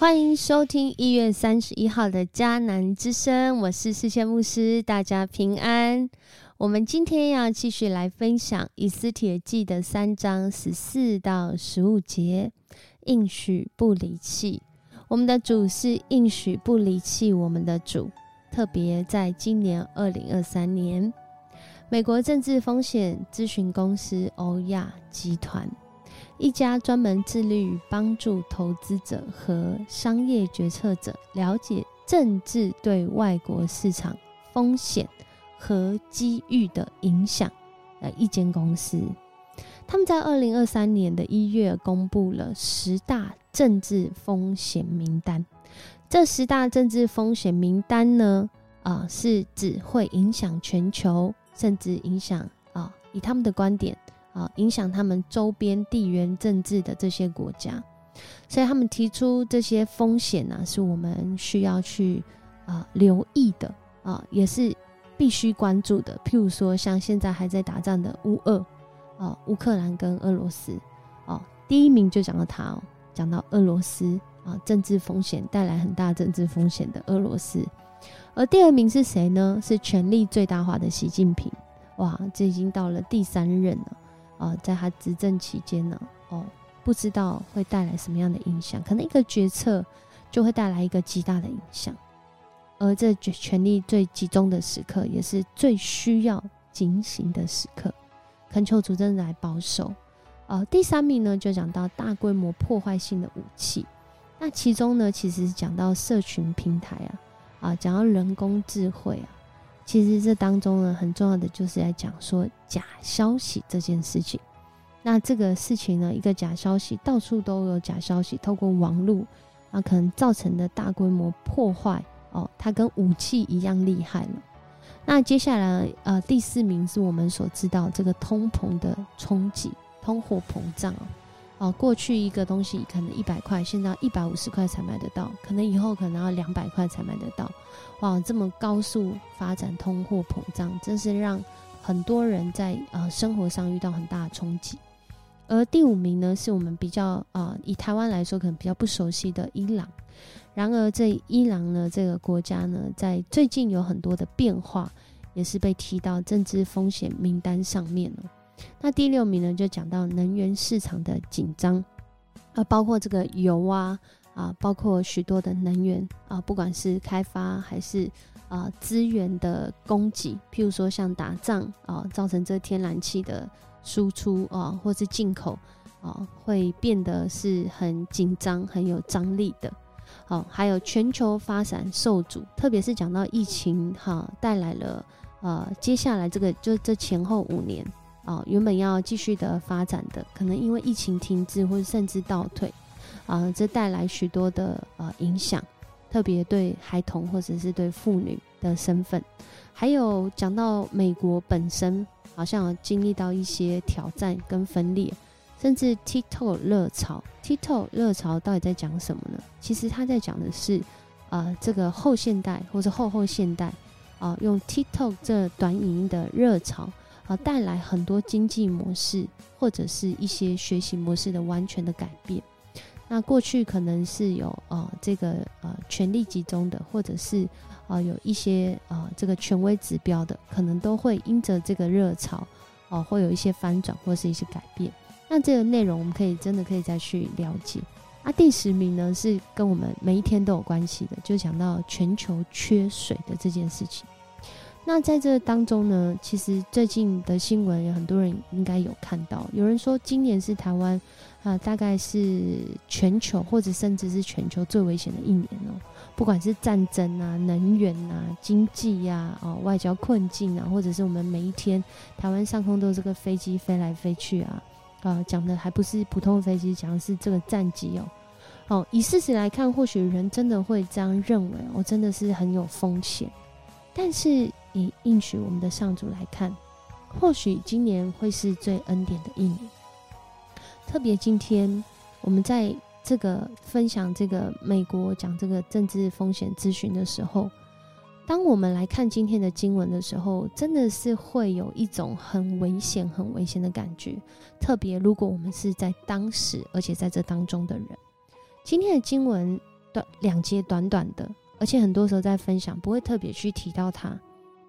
欢迎收听一月三十一号的迦南之声，我是世界牧师，大家平安。我们今天要继续来分享《以斯帖记》的三章十四到十五节，应许不离弃。我们的主是应许不离弃我们的主，特别在今年二零二三年，美国政治风险咨询公司欧亚集团。一家专门致力于帮助投资者和商业决策者了解政治对外国市场风险和机遇的影响的一间公司，他们在二零二三年的一月公布了十大政治风险名单。这十大政治风险名单呢，啊，是指会影响全球，甚至影响啊，以他们的观点。啊，影响他们周边地缘政治的这些国家，所以他们提出这些风险呢，是我们需要去啊留意的啊，也是必须关注的。譬如说，像现在还在打仗的乌俄啊，乌克兰跟俄罗斯哦，第一名就讲到他哦，讲到俄罗斯啊，政治风险带来很大政治风险的俄罗斯，而第二名是谁呢？是权力最大化的习近平。哇，这已经到了第三任了。呃，在他执政期间呢，哦，不知道会带来什么样的影响，可能一个决策就会带来一个极大的影响，而这权力最集中的时刻，也是最需要警醒的时刻。恳求主真的来保守。呃，第三名呢，就讲到大规模破坏性的武器，那其中呢，其实讲到社群平台啊，啊，讲到人工智慧啊。其实这当中呢，很重要的就是在讲说假消息这件事情。那这个事情呢，一个假消息到处都有假消息，透过网络啊，可能造成的大规模破坏哦，它跟武器一样厉害了。那接下来呃，第四名是我们所知道这个通膨的冲击，通货膨胀。哦，过去一个东西可能一百块，现在一百五十块才买得到，可能以后可能要两百块才买得到。哇，这么高速发展，通货膨胀，真是让很多人在呃生活上遇到很大的冲击。而第五名呢，是我们比较啊，以台湾来说可能比较不熟悉的伊朗。然而，这伊朗呢这个国家呢，在最近有很多的变化，也是被提到政治风险名单上面了。那第六名呢，就讲到能源市场的紧张，啊，包括这个油啊，啊，包括许多的能源啊，不管是开发还是啊资源的供给，譬如说像打仗啊，造成这天然气的输出啊，或是进口啊，会变得是很紧张、很有张力的。好，还有全球发展受阻，特别是讲到疫情哈，带来了呃，接下来这个就这前后五年。啊，原本要继续的发展的，可能因为疫情停滞或者甚至倒退，啊，这带来许多的呃影响，特别对孩童或者是对妇女的身份，还有讲到美国本身好像有经历到一些挑战跟分裂，甚至 TikTok 热潮，TikTok 热潮到底在讲什么呢？其实他在讲的是，啊，这个后现代或者后后现代，啊，用 TikTok 这短影音的热潮。啊，带来很多经济模式或者是一些学习模式的完全的改变。那过去可能是有呃这个呃权力集中的，或者是啊有一些呃这个权威指标的，可能都会因着这个热潮哦，会有一些翻转或是一些改变。那这个内容我们可以真的可以再去了解。那第十名呢是跟我们每一天都有关系的，就讲到全球缺水的这件事情。那在这当中呢，其实最近的新闻有很多人应该有看到，有人说今年是台湾啊，大概是全球或者甚至是全球最危险的一年哦。不管是战争啊、能源啊、经济呀、哦外交困境啊，或者是我们每一天台湾上空都有这个飞机飞来飞去啊，啊讲的还不是普通飞机，讲的是这个战机哦。哦，以事实来看，或许人真的会这样认为，我真的是很有风险，但是。以应许我们的上主来看，或许今年会是最恩典的一年。特别今天我们在这个分享这个美国讲这个政治风险咨询的时候，当我们来看今天的经文的时候，真的是会有一种很危险、很危险的感觉。特别如果我们是在当时，而且在这当中的人，今天的经文短两节短短的，而且很多时候在分享不会特别去提到它，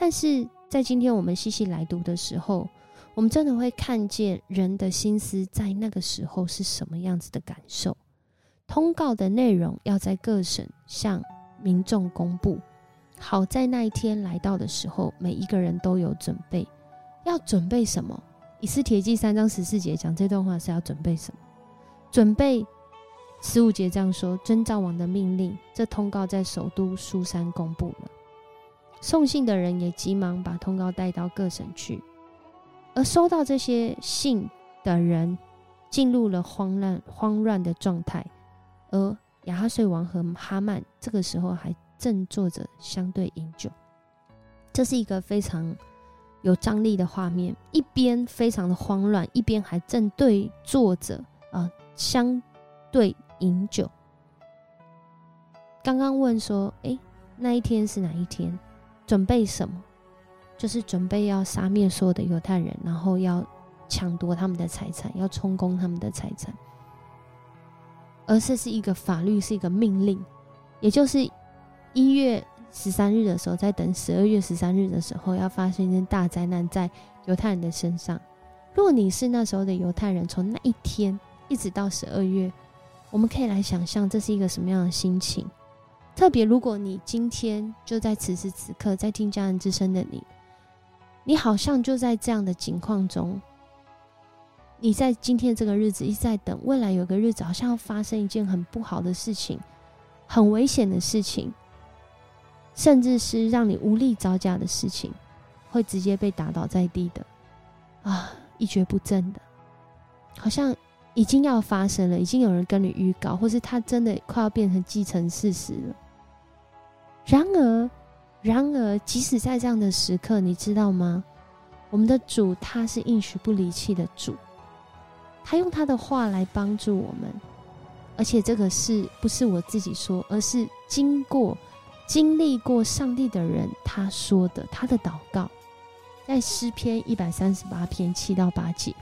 但是在今天我们细细来读的时候，我们真的会看见人的心思在那个时候是什么样子的感受。通告的内容要在各省向民众公布，好在那一天来到的时候，每一个人都有准备。要准备什么？以斯帖记三章十四节讲这段话是要准备什么？准备十五节这样说：遵照王的命令，这通告在首都苏珊公布了。送信的人也急忙把通告带到各省去，而收到这些信的人进入了慌乱慌乱的状态。而亚哈睡王和哈曼这个时候还正坐着相对饮酒，这是一个非常有张力的画面。一边非常的慌乱，一边还正对坐着啊相对饮酒。刚刚问说：“哎，那一天是哪一天？准备什么？就是准备要杀灭所有的犹太人，然后要抢夺他们的财产，要充公他们的财产。”而这是一个法律，是一个命令，也就是一月十三日的时候，在等十二月十三日的时候，要发生一件大灾难在犹太人的身上。若你是那时候的犹太人，从那一天一直到十二月，我们可以来想象这是一个什么样的心情。特别如果你今天就在此时此刻在听家人之声的你，你好像就在这样的境况中。你在今天这个日子一直在等，未来有个日子好像要发生一件很不好的事情，很危险的事情，甚至是让你无力招架的事情，会直接被打倒在地的，啊，一蹶不振的，好像已经要发生了，已经有人跟你预告，或是他真的快要变成既成事实了。然而，然而，即使在这样的时刻，你知道吗？我们的主他是应许不离弃的主。他用他的话来帮助我们，而且这个是不是我自己说，而是经过经历过上帝的人他说的，他的祷告，在诗篇一百三十八篇七到八节，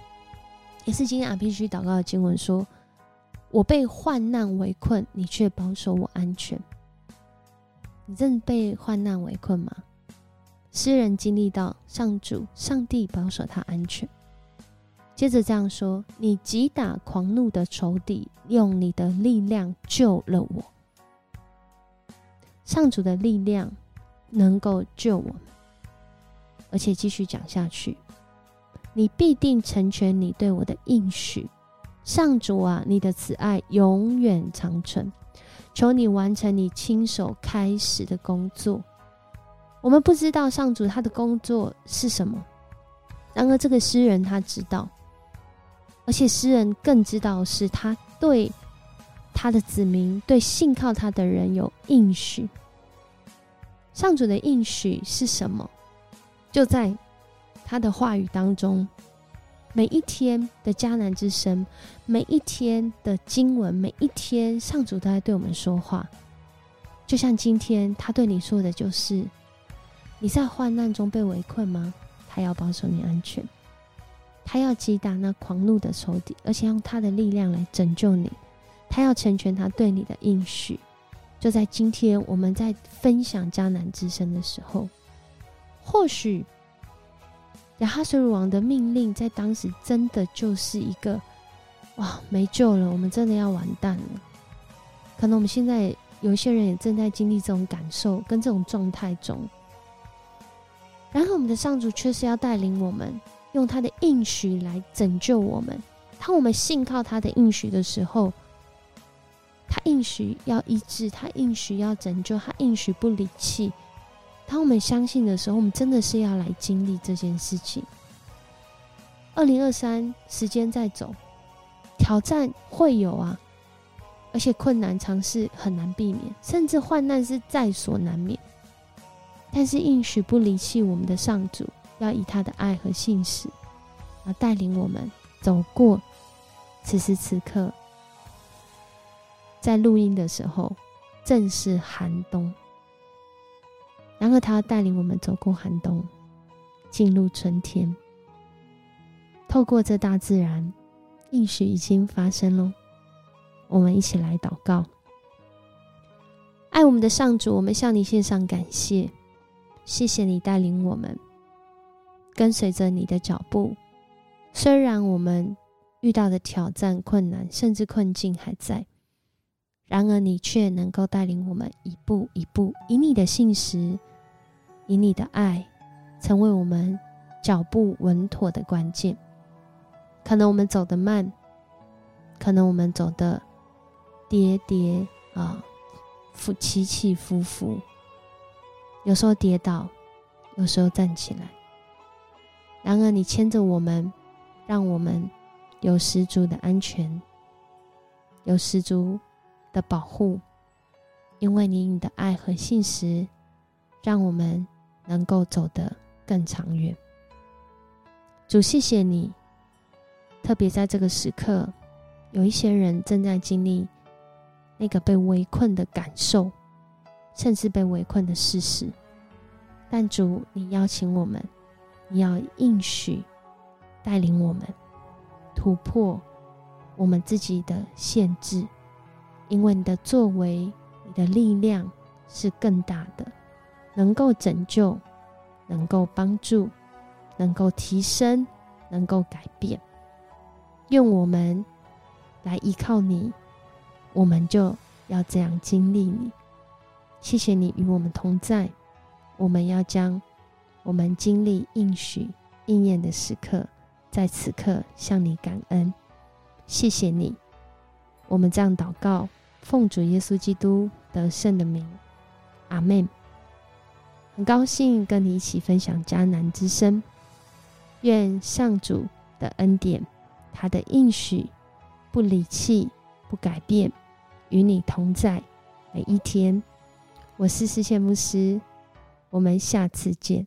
也是今天 RPG 祷告的经文说：“我被患难围困，你却保守我安全。”你正被患难围困吗？诗人经历到上主、上帝保守他安全。接着这样说：“你击打狂怒的仇敌，用你的力量救了我。上主的力量能够救我们，而且继续讲下去。你必定成全你对我的应许。上主啊，你的慈爱永远长存。求你完成你亲手开始的工作。我们不知道上主他的工作是什么，然而这个诗人他知道。”而且诗人更知道，是他对他的子民、对信靠他的人有应许。上主的应许是什么？就在他的话语当中，每一天的迦南之声，每一天的经文，每一天上主都在对我们说话。就像今天他对你说的，就是你在患难中被围困吗？他要保守你安全。他要击打那狂怒的仇敌，而且用他的力量来拯救你。他要成全他对你的应许。就在今天，我们在分享迦南之声的时候，或许亚哈水鲁王的命令在当时真的就是一个哇，没救了，我们真的要完蛋了。可能我们现在有一些人也正在经历这种感受跟这种状态中，然后我们的上主却是要带领我们。用他的应许来拯救我们。当我们信靠他的应许的时候，他应许要医治，他应许要拯救，他应许不离弃。当我们相信的时候，我们真的是要来经历这件事情。二零二三，时间在走，挑战会有啊，而且困难尝试很难避免，甚至患难是在所难免。但是应许不离弃我们的上主。要以他的爱和信使，而带领我们走过此时此刻。在录音的时候，正是寒冬。然而，他要带领我们走过寒冬，进入春天。透过这大自然，应许已经发生喽。我们一起来祷告，爱我们的上主，我们向你献上感谢，谢谢你带领我们，跟随着你的脚步。虽然我们遇到的挑战、困难，甚至困境还在，然而你却能够带领我们一步一步，以你的信实，以你的爱，成为我们脚步稳妥的关键。可能我们走得慢，可能我们走得跌跌啊。伏起起伏伏，有时候跌倒，有时候站起来。然而，你牵着我们，让我们有十足的安全，有十足的保护，因为你你的爱和信实，让我们能够走得更长远。主，谢谢你，特别在这个时刻，有一些人正在经历。那个被围困的感受，甚至被围困的事实，但主，你邀请我们，你要应许带领我们突破我们自己的限制，因为你的作为，你的力量是更大的，能够拯救，能够帮助，能够提升，能够改变。用我们来依靠你。我们就要这样经历你，谢谢你与我们同在。我们要将我们经历应许应验的时刻，在此刻向你感恩，谢谢你。我们这样祷告，奉主耶稣基督得胜的名，阿门。很高兴跟你一起分享迦南之声，愿上主的恩典，他的应许不离弃，不改变。与你同在每一天，我是世界牧师，我们下次见。